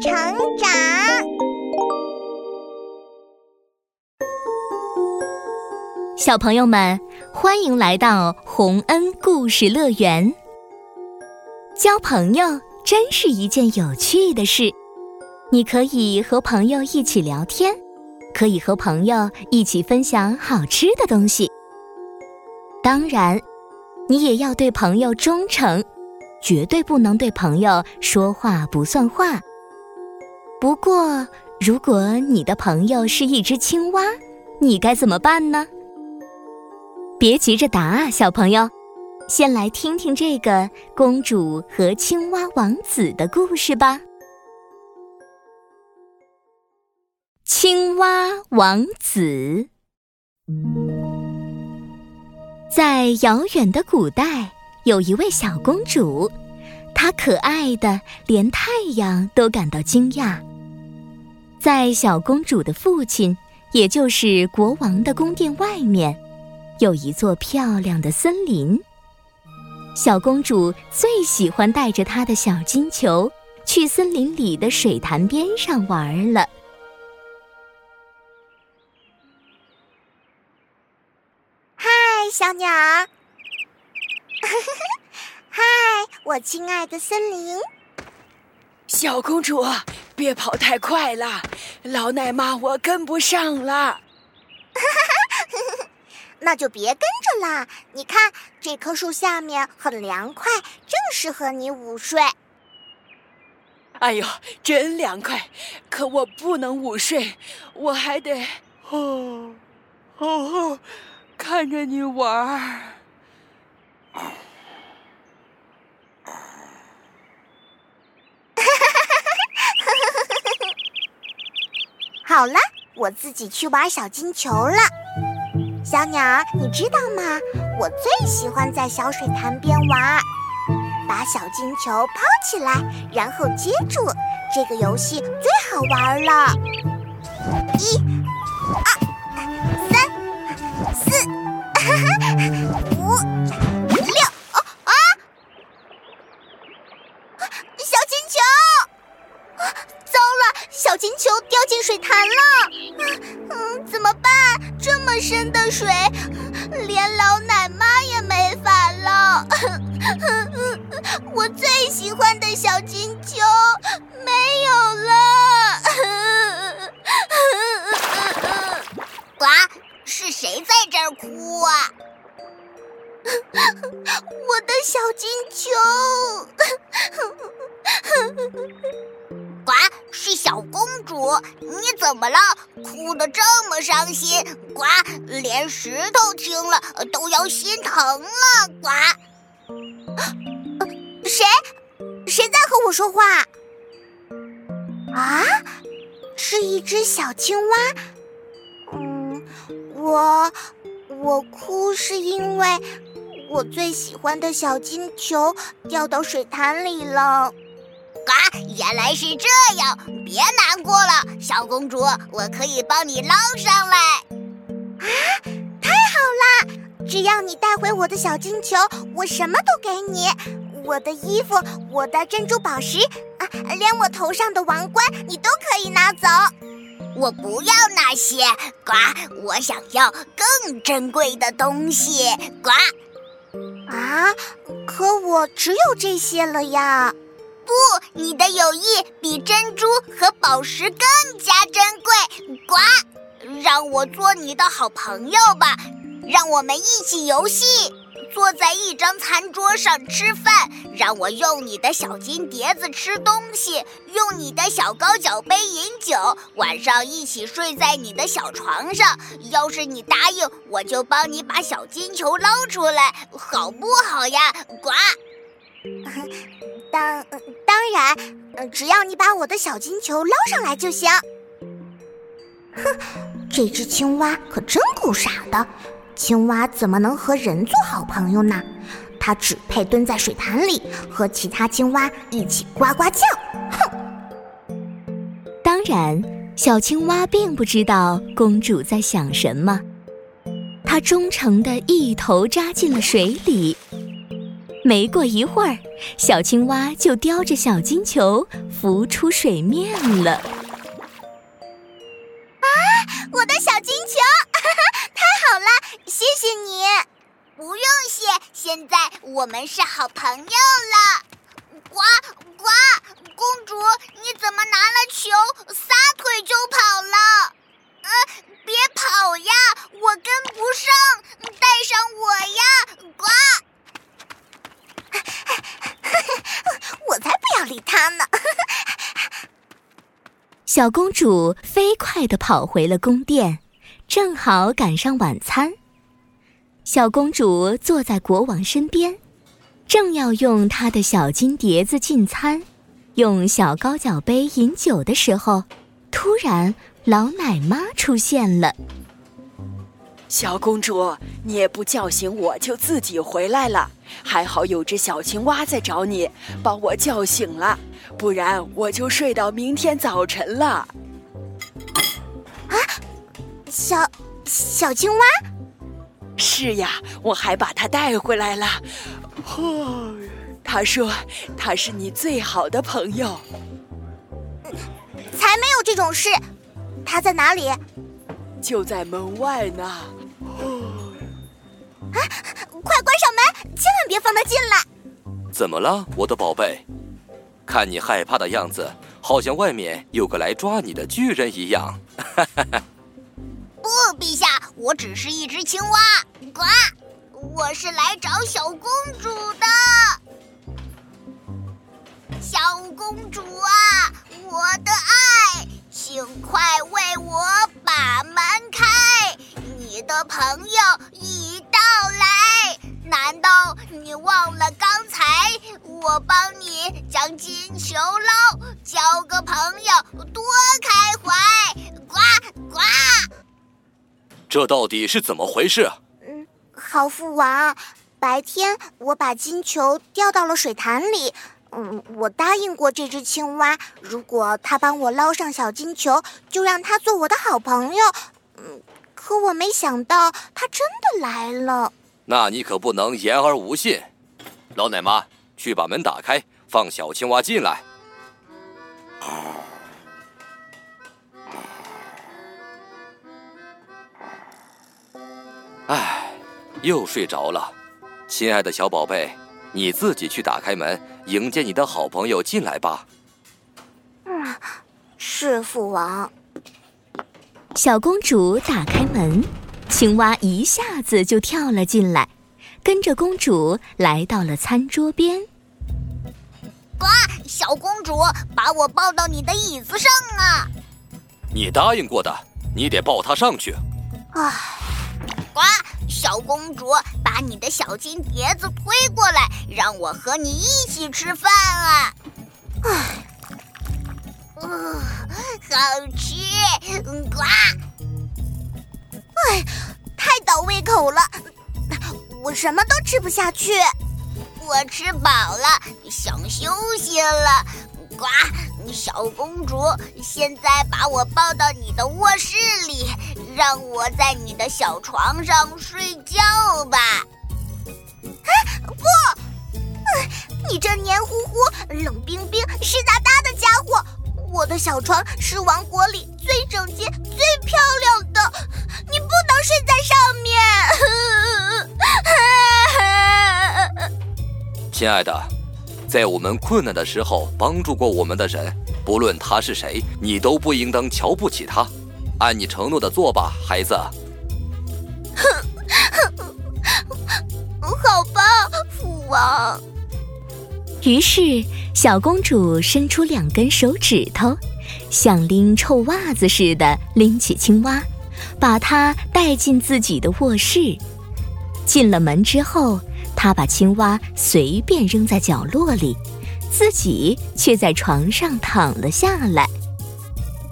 成长。小朋友们，欢迎来到洪恩故事乐园。交朋友真是一件有趣的事，你可以和朋友一起聊天，可以和朋友一起分享好吃的东西。当然，你也要对朋友忠诚，绝对不能对朋友说话不算话。不过，如果你的朋友是一只青蛙，你该怎么办呢？别急着答啊，小朋友，先来听听这个公主和青蛙王子的故事吧。青蛙王子，在遥远的古代，有一位小公主，她可爱的连太阳都感到惊讶。在小公主的父亲，也就是国王的宫殿外面。有一座漂亮的森林，小公主最喜欢带着她的小金球去森林里的水潭边上玩了。嗨，小鸟儿！嗨，我亲爱的森林！小公主，别跑太快了，老奶妈我跟不上了。那就别跟着啦！你看，这棵树下面很凉快，正适合你午睡。哎呦，真凉快！可我不能午睡，我还得哦哦看着你玩儿。好了，我自己去玩小金球了。小鸟儿，你知道吗？我最喜欢在小水潭边玩，把小金球抛起来，然后接住。这个游戏最好玩了。一、么深的水，连老奶妈也没法捞。我最喜欢的小金球没有了。呱，是谁在这儿哭啊？我的小金球。呱，是小公主，你怎么了？哭得这么伤心，呱，连石头听了都要心疼了。呱，谁？谁在和我说话？啊，是一只小青蛙。嗯，我我哭是因为我最喜欢的小金球掉到水潭里了。呱，原来是这样，别难过了，小公主，我可以帮你捞上来。啊，太好了！只要你带回我的小金球，我什么都给你。我的衣服，我的珍珠宝石，啊，连我头上的王冠，你都可以拿走。我不要那些，呱，我想要更珍贵的东西。呱，啊，可我只有这些了呀。不，你的友谊比珍珠和宝石更加珍贵。呱，让我做你的好朋友吧，让我们一起游戏，坐在一张餐桌上吃饭，让我用你的小金碟子吃东西，用你的小高脚杯饮酒，晚上一起睡在你的小床上。要是你答应，我就帮你把小金球捞出来，好不好呀？呱。当当然，只要你把我的小金球捞上来就行。哼，这只青蛙可真够傻的。青蛙怎么能和人做好朋友呢？它只配蹲在水潭里和其他青蛙一起呱呱叫。哼！当然，小青蛙并不知道公主在想什么。它忠诚的一头扎进了水里。没过一会儿，小青蛙就叼着小金球浮出水面了。啊，我的小金球，哈 哈太好了，谢谢你！不用谢，现在我们是好朋友了。呱呱，公主，你怎么拿了球撒腿就跑了？呃，别跑呀，我跟不上，带上我呀！呱。我才不要理呢！小公主飞快地跑回了宫殿，正好赶上晚餐。小公主坐在国王身边，正要用她的小金碟子进餐，用小高脚杯饮酒的时候，突然老奶妈出现了。小公主，你也不叫醒我就自己回来了，还好有只小青蛙在找你，把我叫醒了，不然我就睡到明天早晨了。啊，小小青蛙？是呀，我还把它带回来了。哦，他说他是你最好的朋友。才没有这种事，他在哪里？就在门外呢。啊！快关上门，千万别放他进来。怎么了，我的宝贝？看你害怕的样子，好像外面有个来抓你的巨人一样。不，陛下，我只是一只青蛙。呱，我是来找小公主的。小公主啊，我的爱，我帮你将金球捞？交个朋友多开怀，呱呱！这到底是怎么回事？嗯，好父王，白天我把金球掉到了水潭里。嗯，我答应过这只青蛙，如果它帮我捞上小金球，就让它做我的好朋友。嗯。可我没想到他真的来了。那你可不能言而无信。老奶妈，去把门打开，放小青蛙进来。唉，又睡着了。亲爱的小宝贝，你自己去打开门，迎接你的好朋友进来吧。嗯，是父王。小公主打开门，青蛙一下子就跳了进来，跟着公主来到了餐桌边。呱，小公主，把我抱到你的椅子上啊！你答应过的，你得抱她上去。唉，呱，小公主，把你的小金碟子推过来，让我和你一起吃饭啊！唉。嗯，好吃，呱！哎，太倒胃口了，我什么都吃不下去。我吃饱了，想休息了。呱，小公主，现在把我抱到你的卧室里，让我在你的小床上睡觉吧。啊不，你这黏糊糊、冷冰冰、湿哒哒的家伙！我的小床是王国里最整洁、最漂亮的，你不能睡在上面。亲爱的，在我们困难的时候帮助过我们的人，不论他是谁，你都不应当瞧不起他。按你承诺的做吧，孩子。哼 好吧，父王。于是。小公主伸出两根手指头，像拎臭袜子似的拎起青蛙，把它带进自己的卧室。进了门之后，她把青蛙随便扔在角落里，自己却在床上躺了下来。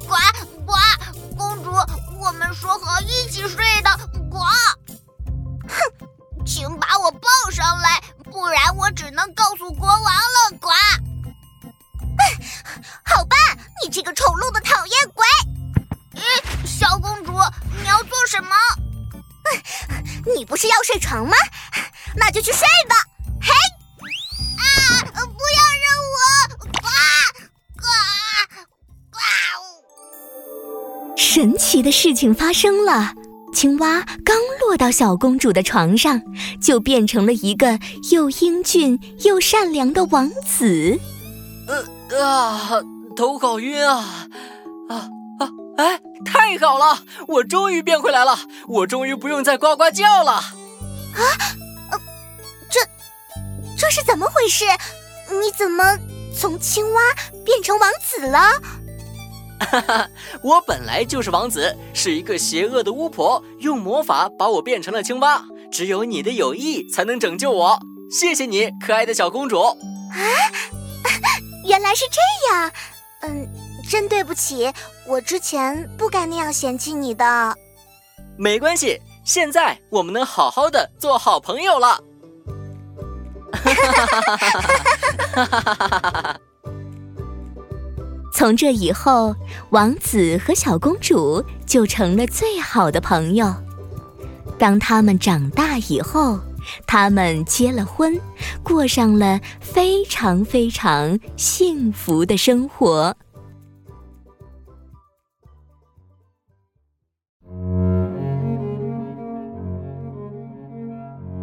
呱呱，公主，我们说好一起睡的。呱，哼，请把我抱上来，不然我只能告诉国王了。呱。好吧，你这个丑陋的讨厌鬼！咦，小公主，你要做什么？你不是要睡床吗？那就去睡吧，嘿！啊，不要扔我！呱呱呱！神奇的事情发生了，青蛙刚落到小公主的床上，就变成了一个又英俊又善良的王子。呃啊，头好晕啊！啊啊！哎，太好了，我终于变回来了，我终于不用再呱呱叫了。啊！这是怎么回事？你怎么从青蛙变成王子了？哈哈，我本来就是王子，是一个邪恶的巫婆用魔法把我变成了青蛙。只有你的友谊才能拯救我，谢谢你，可爱的小公主。啊，原来是这样。嗯，真对不起，我之前不该那样嫌弃你的。没关系，现在我们能好好的做好朋友了。哈哈哈哈哈哈！从这以后，王子和小公主就成了最好的朋友。当他们长大以后，他们结了婚，过上了非常非常幸福的生活。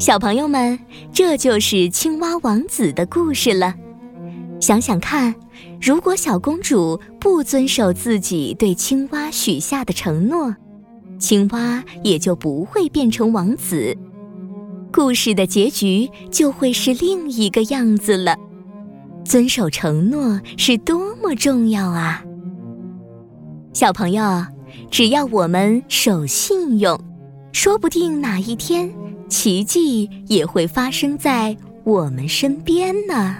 小朋友们，这就是青蛙王子的故事了。想想看，如果小公主不遵守自己对青蛙许下的承诺，青蛙也就不会变成王子，故事的结局就会是另一个样子了。遵守承诺是多么重要啊！小朋友，只要我们守信用，说不定哪一天奇迹也会发生在我们身边呢。